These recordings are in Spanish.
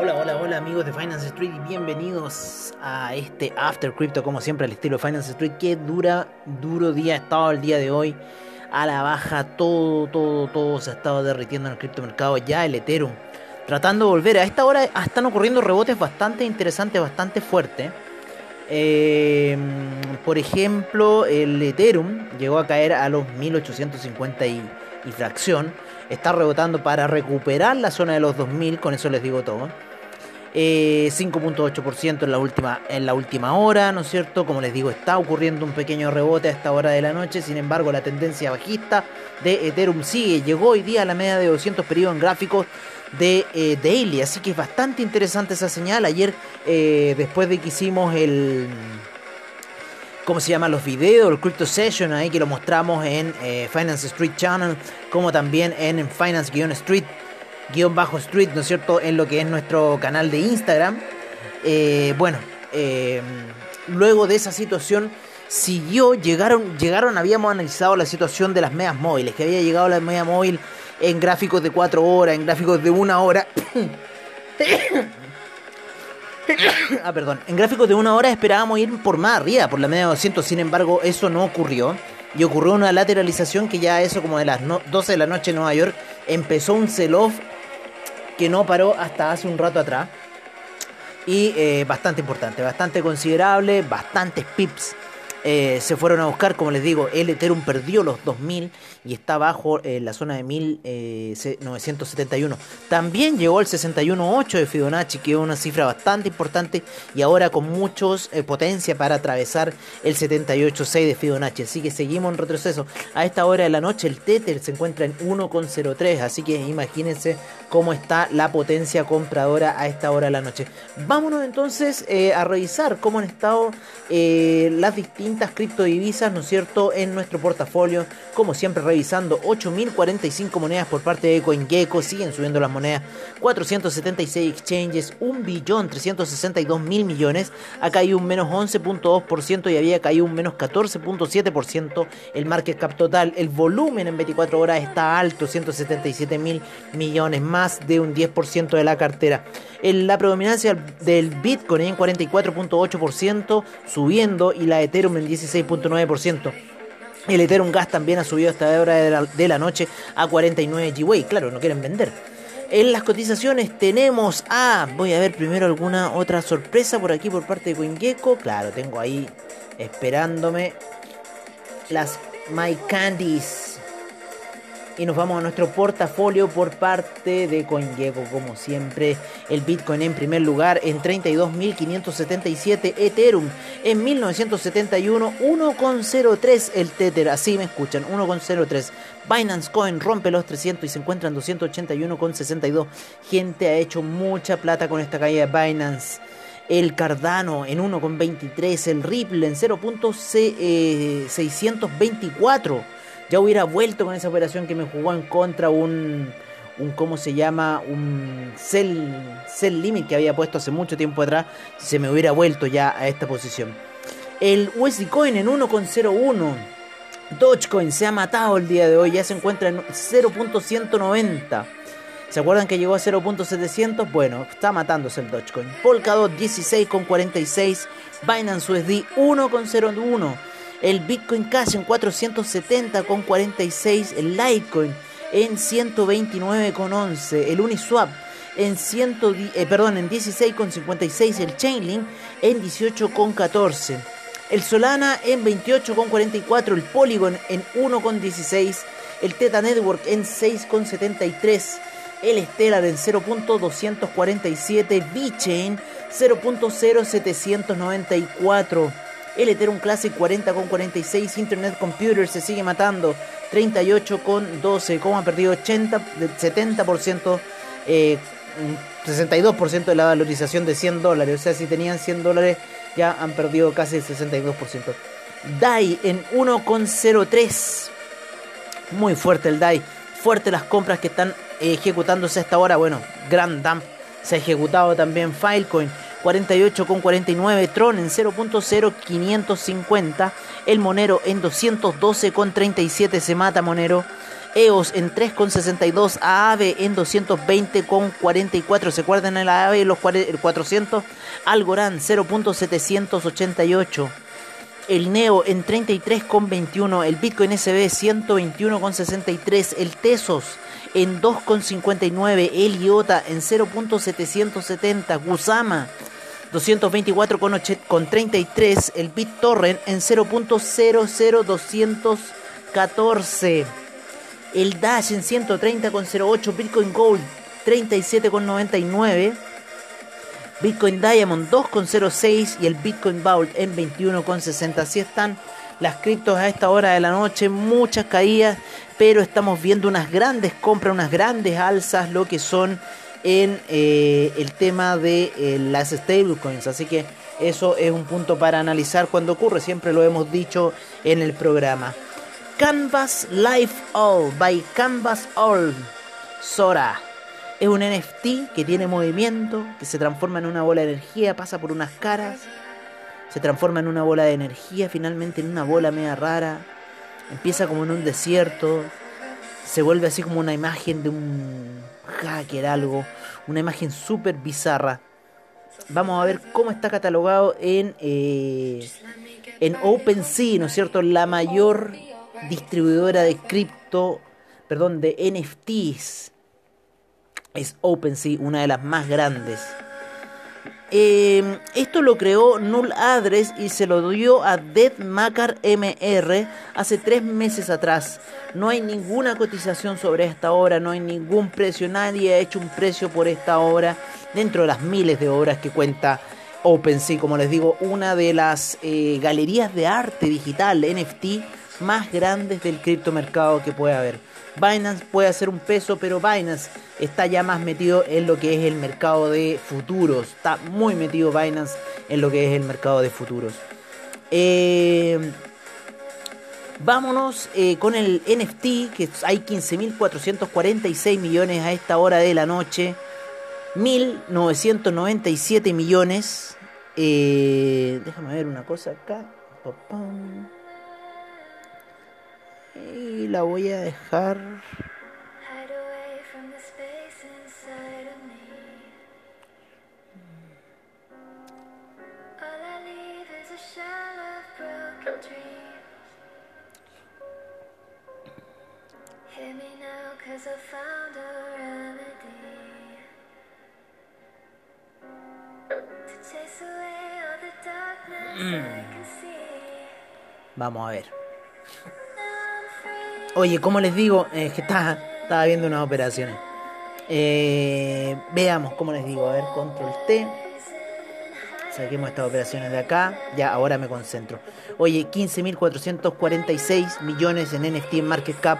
Hola amigos de Finance Street y bienvenidos a este After Crypto como siempre al estilo Finance Street. que dura, duro día ha estado el día de hoy. A la baja todo, todo, todo se ha estado derritiendo en el criptomercado. Ya el Ethereum tratando de volver. A esta hora están ocurriendo rebotes bastante interesantes, bastante fuertes. Em, por ejemplo, el Ethereum llegó a caer a los 1850 y, y fracción. Está rebotando para recuperar la zona de los 2000, con eso les digo todo. 5.8% eh, en la última en la última hora, ¿no es cierto? Como les digo, está ocurriendo un pequeño rebote a esta hora de la noche, sin embargo, la tendencia bajista de Ethereum sigue, llegó hoy día a la media de 200 periodos en gráficos de eh, daily, así que es bastante interesante esa señal. Ayer, eh, después de que hicimos el ¿cómo se llaman los videos? El Crypto Session ahí que lo mostramos en Finance Street Channel, como también en Finance-Street guion bajo street, ¿no es cierto?, en lo que es nuestro canal de Instagram. Eh, bueno, eh, luego de esa situación siguió, llegaron, llegaron, habíamos analizado la situación de las medias móviles, que había llegado la media móvil en gráficos de 4 horas, en gráficos de 1 hora. ah, perdón. En gráficos de 1 hora esperábamos ir por más arriba, por la media de 200, sin embargo, eso no ocurrió. Y ocurrió una lateralización que ya eso como de las 12 de la noche en Nueva York empezó un sell-off que no paró hasta hace un rato atrás. Y eh, bastante importante, bastante considerable, bastantes pips eh, se fueron a buscar, como les digo, el Ethereum perdió los 2000 y está bajo eh, la zona de 1971. Eh, También llegó el 61.8 de Fibonacci, que es una cifra bastante importante y ahora con muchos potencia para atravesar el 78.6 de Fibonacci. Así que seguimos en retroceso. A esta hora de la noche el Tether se encuentra en 1.03, así que imagínense cómo está la potencia compradora a esta hora de la noche. Vámonos entonces a revisar cómo han estado las distintas criptodivisas, ¿no es cierto?, en nuestro portafolio. Como siempre, revisando 8.045 monedas por parte de CoinGecko. Siguen subiendo las monedas. 476 exchanges, 1.362.000 millones. Ha caído un menos 11.2% y había caído un menos 14.7% el market cap total. El volumen en 24 horas está alto, 177.000 millones, más de un 10% de la cartera. La predominancia del Bitcoin en 44.8%, subiendo, y la Ethereum en 16.9%. El Ethereum Gas también ha subido hasta hora de la, noche a 49 GWay. Claro, no quieren vender. En las cotizaciones tenemos a. Voy a ver primero alguna otra sorpresa por aquí por parte de CoinGecko. Claro, tengo ahí esperándome las My Candies y nos vamos a nuestro portafolio por parte de CoinGecko como siempre. El Bitcoin en primer lugar en 32.577 Ethereum en 1971 1,03 el Tether. Así me escuchan 1,03 Binance Coin rompe los 300 y se encuentra en 281,62 gente ha hecho mucha plata con esta caída de Binance. El Cardano en 1,23, el Ripple en 0.624, ya hubiera vuelto con esa operación que me jugó en contra un, un ¿cómo se llama? Un sell, sell limit que había puesto hace mucho tiempo atrás, se me hubiera vuelto ya a esta posición. El USD Coin en 1,01. Dogecoin se ha matado el día de hoy, ya se encuentra en 0.190. ¿Se acuerdan que llegó a 0.700? Bueno, está matándose el Dogecoin. Polkadot 16,46. Binance USD 1,01 el Bitcoin Cash en 470,46, el Litecoin en 129,11, el Uniswap en, 100, eh, perdón, en 16,56, el Chainlink en 18,14, el Solana en 28,44, el Polygon en 1,16, el Teta Network en 6,73, el Stellar en 0.247, VeChain 0.0794 el Ethereum Classic 40 con 46. Internet Computer se sigue matando. 38 con 12. Como ha perdido 80, 70%. 62% de la valorización de 100 dólares. O sea, si tenían 100 dólares, ya han perdido casi el 62%. DAI en 1,03. Muy fuerte el DAI. Fuerte las compras que están ejecutándose a esta hora. Bueno, Grand Dump se ha ejecutado también Filecoin 48,49, Tron en 0.0550, el Monero en 212,37 se mata Monero, EOS en 3,62, AAVE en 220,44. ¿Se acuerdan el AAVE los 400? Algorand 0.788. El Neo en 33,21. El Bitcoin SB 121,63. El Tesos en 2,59. El IOTA en 0.770. Gusama 224,33. El BitTorrent en 0.00214. El Dash en 130,08. Bitcoin Gold 37,99. Bitcoin Diamond 2,06 y el Bitcoin Vault en 21,60. Así están las criptos a esta hora de la noche, muchas caídas, pero estamos viendo unas grandes compras, unas grandes alzas, lo que son en eh, el tema de eh, las stablecoins. Así que eso es un punto para analizar cuando ocurre, siempre lo hemos dicho en el programa. Canvas Life All by Canvas All Sora. Es un NFT que tiene movimiento, que se transforma en una bola de energía, pasa por unas caras, se transforma en una bola de energía, finalmente en una bola media rara, empieza como en un desierto, se vuelve así como una imagen de un hacker, algo, una imagen súper bizarra. Vamos a ver cómo está catalogado en, eh, en OpenSea, ¿no es cierto? La mayor distribuidora de cripto, perdón, de NFTs es OpenSea, una de las más grandes. Eh, esto lo creó Null Address y se lo dio a Macar MR hace tres meses atrás. No hay ninguna cotización sobre esta obra, no hay ningún precio, nadie ha hecho un precio por esta obra dentro de las miles de obras que cuenta OpenSea. Como les digo, una de las eh, galerías de arte digital NFT más grandes del criptomercado que puede haber. Binance puede hacer un peso, pero Binance está ya más metido en lo que es el mercado de futuros. Está muy metido Binance en lo que es el mercado de futuros. Eh, vámonos eh, con el NFT, que hay 15.446 millones a esta hora de la noche. 1.997 millones. Eh, déjame ver una cosa acá. Y la voy a dejar. Mm. Vamos a ver. Oye, como les digo, que estaba, viendo unas operaciones. Eh, veamos, como les digo, a ver, control T. Saquemos estas operaciones de acá. Ya, ahora me concentro. Oye, 15.446 millones en NFT Market Cap.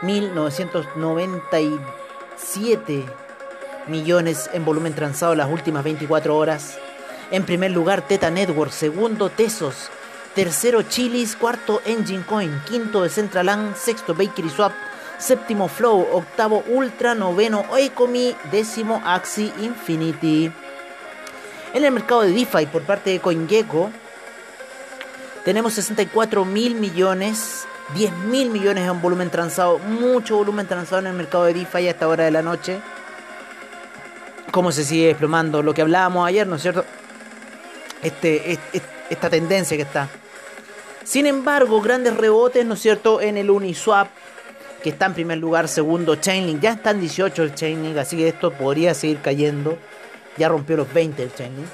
1.997 millones en volumen transado las últimas 24 horas. En primer lugar, Teta Network. Segundo, Tesos. Tercero Chilis, cuarto Engine Coin, quinto Decentraland, sexto Bakery Swap, séptimo Flow, octavo Ultra, noveno Oecomi, décimo Axi Infinity. En el mercado de DeFi por parte de CoinGecko tenemos 64 mil millones, 10 mil millones en volumen transado, mucho volumen transado en el mercado de DeFi a esta hora de la noche. Cómo se sigue desplomando lo que hablábamos ayer, ¿no es cierto? Este, esta tendencia que está. Sin embargo, grandes rebotes, ¿no es cierto?, en el Uniswap, que está en primer lugar, segundo Chainlink, ya está en 18 el Chainlink, así que esto podría seguir cayendo. Ya rompió los 20 el Chainlink.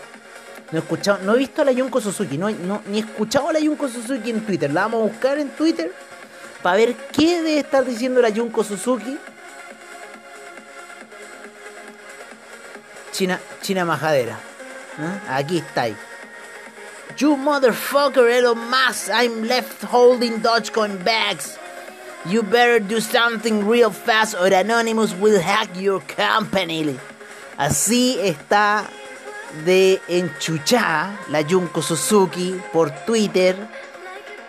No he escuchado, no he visto a la Junko Suzuki, no, ni he escuchado a la Junko Suzuki en Twitter. La vamos a buscar en Twitter para ver qué debe estar diciendo la Junko Suzuki. China, China Majadera. ¿eh? Aquí está ahí. You motherfucker, Elon Musk, I'm left holding Dogecoin bags. You better do something real fast or Anonymous will hack your company. Así está de enchuchada la Junko Suzuki por Twitter.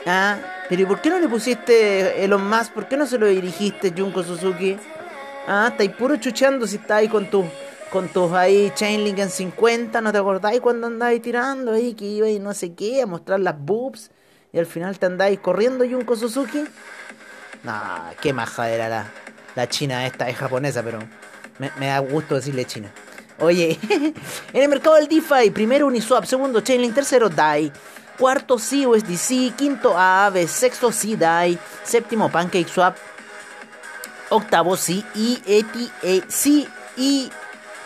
¿Ah? Pero ¿por qué no le pusiste Elon Musk? ¿Por qué no se lo dirigiste Junko Suzuki? Ah, estáis puro chuchando si está ahí con tu con tus ahí Chainlink en 50, ¿no te acordáis cuando andáis tirando ahí que iba y no sé qué, a mostrar las boobs y al final te andáis corriendo Junko Suzuki? Nah, qué majadera la, la china esta, es japonesa, pero me, da gusto decirle china. Oye, en el mercado del DeFi, primero Uniswap, segundo Chainlink, tercero DAI, cuarto CUSDC, quinto AAVE, sexto CDAI, séptimo PancakeSwap, octavo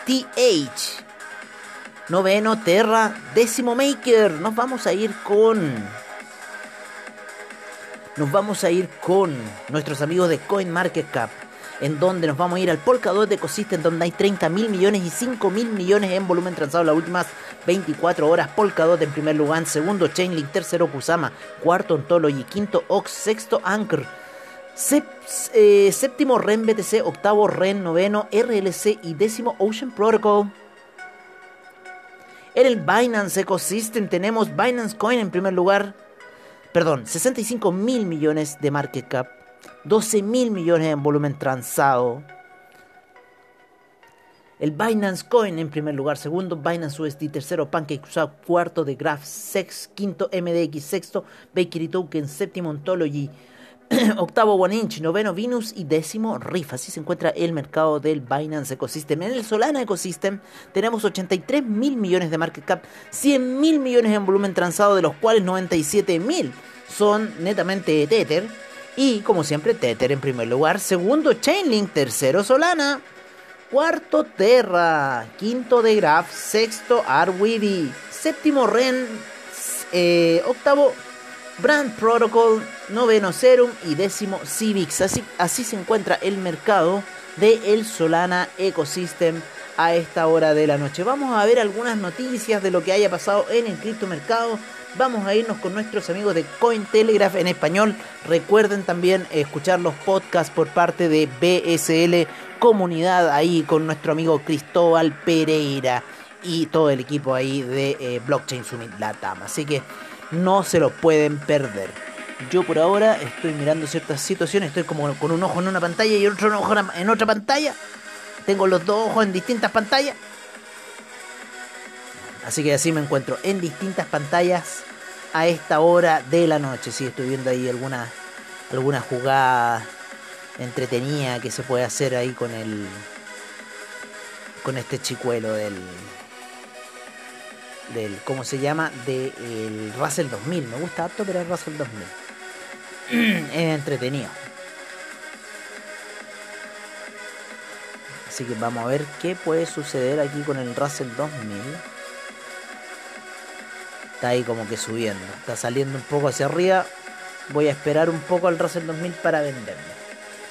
CETH, noveno Terra, décimo Maker. Nos vamos a ir con nos vamos a ir con nuestros amigos de CoinMarketCap en donde nos vamos a ir al Polkadot Ecosystem, donde hay 30 mil millones y 5 mil millones en volumen transado las últimas 24 horas. Polkadot en primer lugar, segundo Chainlink, tercero Kusama, cuarto Ontology, quinto Ox, sexto Anchor. Eh, séptimo REN BTC, octavo REN, noveno RLC y décimo Ocean Protocol. En el Binance Ecosystem tenemos Binance Coin en primer lugar. Perdón, 65 mil millones de market cap. 12 mil millones en volumen transado. El Binance Coin en primer lugar, segundo Binance USD, tercero PancakeSwap, cuarto de Graph, sex, quinto MDX, sexto Bakery Token, séptimo Ontology, octavo One Inch, noveno Venus y décimo Riff. Así se encuentra el mercado del Binance Ecosystem. En el Solana Ecosystem tenemos 83 mil millones de market cap, 100 mil millones en volumen transado, de los cuales 97 mil son netamente de Tether y como siempre, Tether en primer lugar. Segundo, Chainlink. Tercero, Solana. Cuarto, Terra. Quinto, The Graph. Sexto, Arweeby. Séptimo, Ren. Eh, octavo, Brand Protocol. Noveno, Serum. Y décimo, Civix. Así, así se encuentra el mercado de el Solana Ecosystem a esta hora de la noche. Vamos a ver algunas noticias de lo que haya pasado en el criptomercado vamos a irnos con nuestros amigos de Cointelegraph en español. Recuerden también escuchar los podcasts por parte de BSL Comunidad ahí con nuestro amigo Cristóbal Pereira y todo el equipo ahí de eh, Blockchain Summit Latam. Así que no se lo pueden perder. Yo por ahora estoy mirando ciertas situaciones, estoy como con un ojo en una pantalla y otro ojo en otra pantalla. Tengo los dos ojos en distintas pantallas. Así que así me encuentro en distintas pantallas a esta hora de la noche. Sí, estoy viendo ahí alguna, alguna jugada entretenida que se puede hacer ahí con el. con este chicuelo del. Del ¿cómo se llama? del Russell 2000. Me gusta harto, pero el Russell 2000. es entretenido. Así que vamos a ver qué puede suceder aquí con el Russell 2000 está ahí como que subiendo, está saliendo un poco hacia arriba. Voy a esperar un poco al Russell 2000 para venderlo.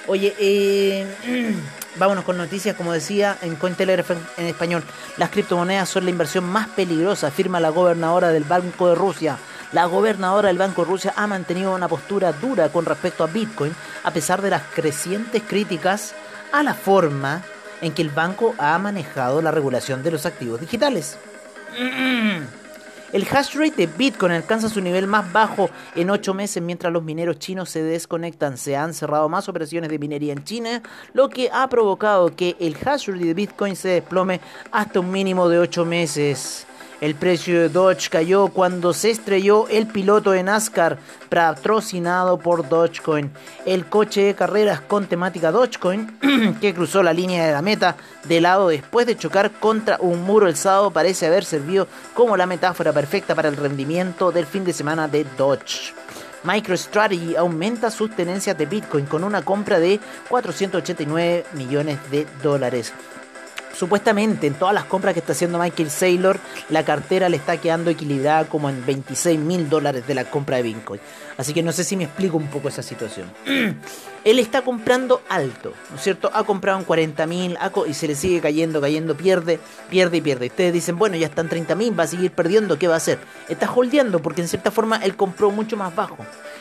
Oye, eh, vámonos con noticias, como decía en Cointelegraph en español. Las criptomonedas son la inversión más peligrosa, afirma la gobernadora del Banco de Rusia. La gobernadora del Banco de Rusia ha mantenido una postura dura con respecto a Bitcoin, a pesar de las crecientes críticas a la forma en que el banco ha manejado la regulación de los activos digitales. El hash rate de Bitcoin alcanza su nivel más bajo en 8 meses mientras los mineros chinos se desconectan. Se han cerrado más operaciones de minería en China, lo que ha provocado que el hash rate de Bitcoin se desplome hasta un mínimo de 8 meses. El precio de Dodge cayó cuando se estrelló el piloto de NASCAR patrocinado por Dogecoin. El coche de carreras con temática Dogecoin que cruzó la línea de la meta de lado después de chocar contra un muro el sábado parece haber servido como la metáfora perfecta para el rendimiento del fin de semana de Dodge. MicroStrategy aumenta sus tenencias de Bitcoin con una compra de 489 millones de dólares. Supuestamente en todas las compras que está haciendo Michael Saylor, la cartera le está quedando equilibrada como en 26 mil dólares de la compra de Bitcoin. Así que no sé si me explico un poco esa situación. Él está comprando alto, ¿no es cierto? Ha comprado en 40 mil y se le sigue cayendo, cayendo, pierde, pierde y pierde. ustedes dicen, bueno, ya están 30 mil, va a seguir perdiendo, ¿qué va a hacer? Está holdeando porque en cierta forma él compró mucho más bajo.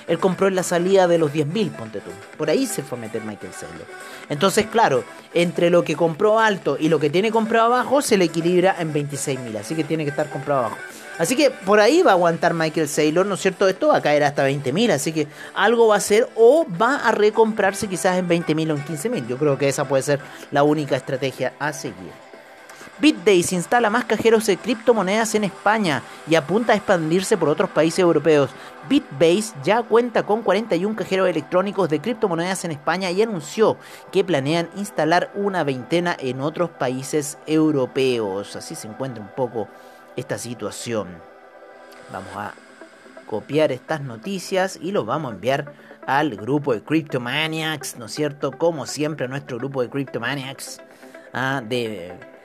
Él compró en la salida de los 10.000, ponte tú. Por ahí se fue a meter Michael Saylor. Entonces, claro, entre lo que compró alto y lo que tiene comprado abajo, se le equilibra en 26.000. Así que tiene que estar comprado abajo. Así que por ahí va a aguantar Michael Saylor, ¿no es cierto? Esto va a caer hasta 20.000, así que algo va a hacer o va a recomprarse quizás en 20.000 o en 15.000. Yo creo que esa puede ser la única estrategia a seguir. BitDays instala más cajeros de criptomonedas en España y apunta a expandirse por otros países europeos. BitBase ya cuenta con 41 cajeros electrónicos de criptomonedas en España y anunció que planean instalar una veintena en otros países europeos. Así se encuentra un poco esta situación. Vamos a copiar estas noticias y los vamos a enviar al grupo de Cryptomaniacs, ¿no es cierto? Como siempre, nuestro grupo de Cryptomaniacs ah, de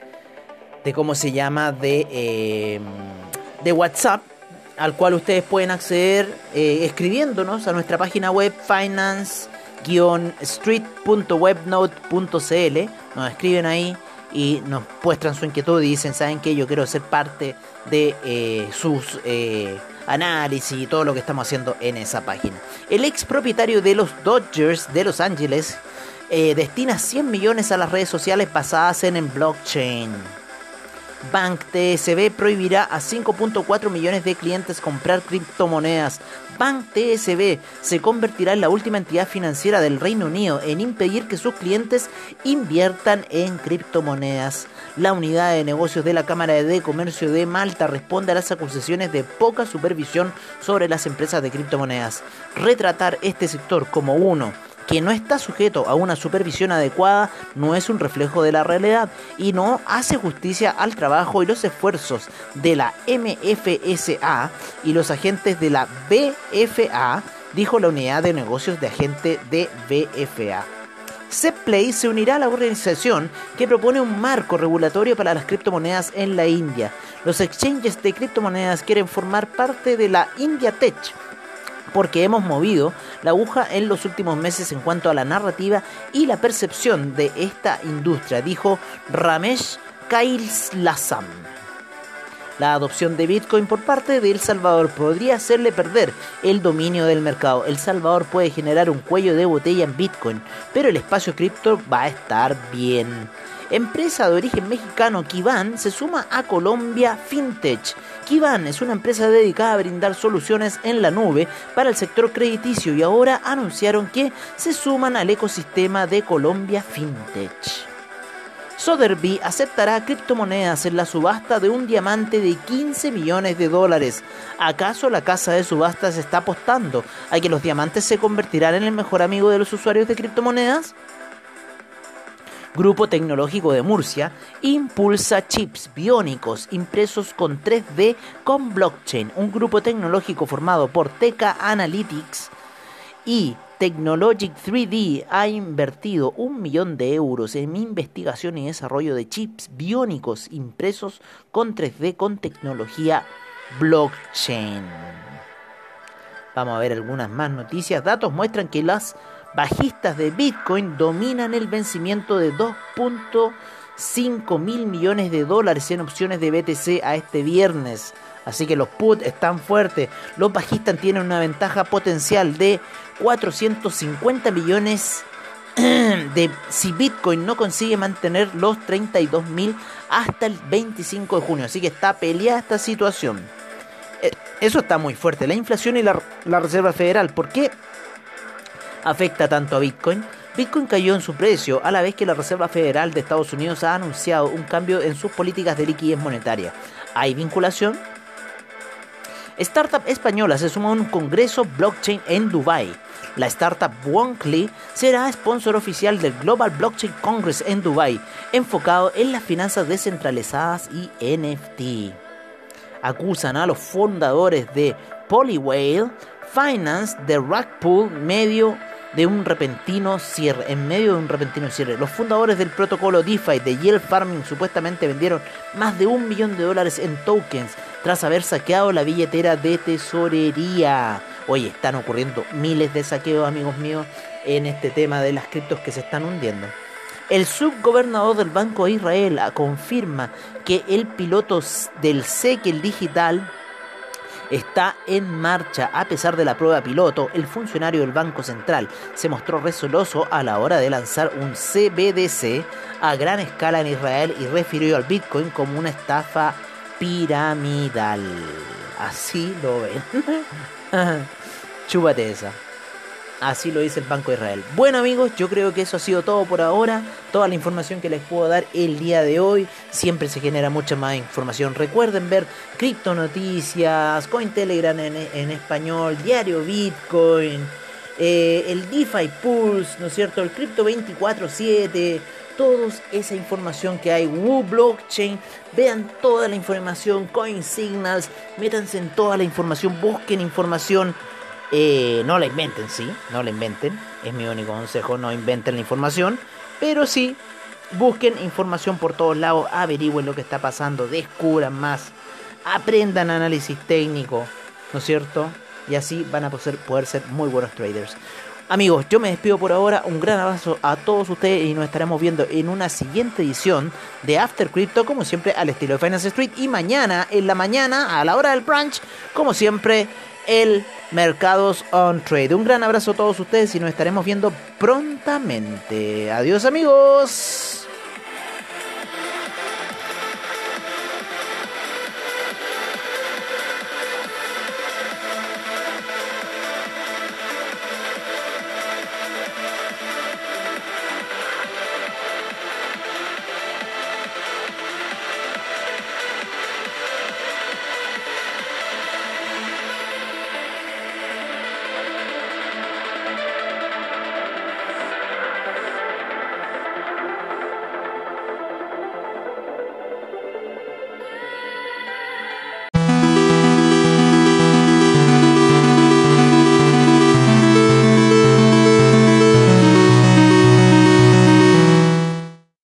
de cómo se llama, de, em, de WhatsApp, al cual ustedes pueden acceder eh, escribiéndonos a nuestra página web finance-street.webnode.cl. Nos escriben ahí y nos muestran su inquietud y dicen, ¿saben qué? Yo quiero ser parte de eh, sus eh, análisis y todo lo que estamos haciendo en esa página. El ex propietario de los Dodgers de Los Ángeles destina 100 millones a las redes sociales basadas en, en blockchain. Bank TSB prohibirá a 5.4 millones de clientes comprar criptomonedas. Bank TSB se convertirá en la última entidad financiera del Reino Unido en impedir que sus clientes inviertan en criptomonedas. La unidad de negocios de la Cámara de Comercio de Malta responde a las acusaciones de poca supervisión sobre las empresas de criptomonedas. Retratar este sector como uno que no está sujeto a una supervisión adecuada no es un reflejo de la realidad y no hace justicia al trabajo y los esfuerzos de la MFSA y los agentes de la BFA, dijo la unidad de negocios de agente de BFA. Zplay se unirá a la organización que propone un marco regulatorio para las criptomonedas en la India. Los exchanges de criptomonedas quieren formar parte de la India Tech, porque hemos movido la aguja en los últimos meses en cuanto a la narrativa y la percepción de esta industria, dijo Ramesh Kailslasam. La adopción de Bitcoin por parte de El Salvador podría hacerle perder el dominio del mercado. El Salvador puede generar un cuello de botella en Bitcoin, pero el espacio cripto va a estar bien. Empresa de origen mexicano Kivan se suma a Colombia FinTech. Kivan es una empresa dedicada a brindar soluciones en la nube para el sector crediticio y ahora anunciaron que se suman al ecosistema de Colombia FinTech. Sotheby aceptará criptomonedas en la subasta de un diamante de 15 millones de dólares. ¿Acaso la casa de subastas está apostando a que los diamantes se convertirán en el mejor amigo de los usuarios de criptomonedas? Grupo Tecnológico de Murcia, impulsa chips biónicos impresos con 3D con blockchain. Un grupo tecnológico formado por TK Analytics y Technologic 3D ha invertido un millón de euros en investigación y desarrollo de chips biónicos impresos con 3D con tecnología blockchain. Vamos a ver algunas más noticias. Datos muestran que las bajistas de Bitcoin dominan el vencimiento de 2.5 mil millones de dólares en opciones de BTC a este viernes. Así que los put están fuertes. Los bajistas tienen una ventaja potencial de 450 millones de si Bitcoin no consigue mantener los 32 mil hasta el 25 de junio. Así que está peleada esta situación. Eh, eso está muy fuerte. La inflación y la, la Reserva Federal. ¿Por qué? Afecta tanto a Bitcoin? Bitcoin cayó en su precio a la vez que la Reserva Federal de Estados Unidos ha anunciado un cambio en sus políticas de liquidez monetaria. ¿Hay vinculación? Startup española se suma a un congreso blockchain en Dubai. La startup Wonkly será sponsor oficial del Global Blockchain Congress en Dubai, enfocado en las finanzas descentralizadas y NFT. Acusan a los fundadores de Polywhale Finance de Rackpool medio de un repentino cierre, en medio de un repentino cierre. Los fundadores del protocolo DeFi de Yield Farming supuestamente vendieron más de un millón de dólares en tokens tras haber saqueado la billetera de tesorería. Oye, están ocurriendo miles de saqueos, amigos míos, en este tema de las criptos que se están hundiendo. El subgobernador del Banco de Israel confirma que el piloto del SEC, digital, está en marcha. A pesar de la prueba piloto, el funcionario del Banco Central se mostró resoloso a la hora de lanzar un CBDC a gran escala en Israel y refirió al Bitcoin como una estafa piramidal. Así lo ven. Chúpate esa. Así lo dice el Banco de Israel. Bueno amigos, yo creo que eso ha sido todo por ahora. Toda la información que les puedo dar el día de hoy. Siempre se genera mucha más información. Recuerden ver Cripto Noticias, Cointelegram en, en español, Diario Bitcoin, eh, el DeFi Pulse, ¿no es cierto? El Crypto 24-7 toda esa información que hay, Woo Blockchain, vean toda la información, Coin Signals, métanse en toda la información, busquen información, eh, no la inventen, sí, no la inventen, es mi único consejo, no inventen la información, pero sí, busquen información por todos lados, averigüen lo que está pasando, descubran más, aprendan análisis técnico, ¿no es cierto? Y así van a poder, poder ser muy buenos traders. Amigos, yo me despido por ahora. Un gran abrazo a todos ustedes y nos estaremos viendo en una siguiente edición de After Crypto, como siempre, al estilo de Finance Street. Y mañana, en la mañana, a la hora del brunch, como siempre, el Mercados on Trade. Un gran abrazo a todos ustedes y nos estaremos viendo prontamente. Adiós, amigos.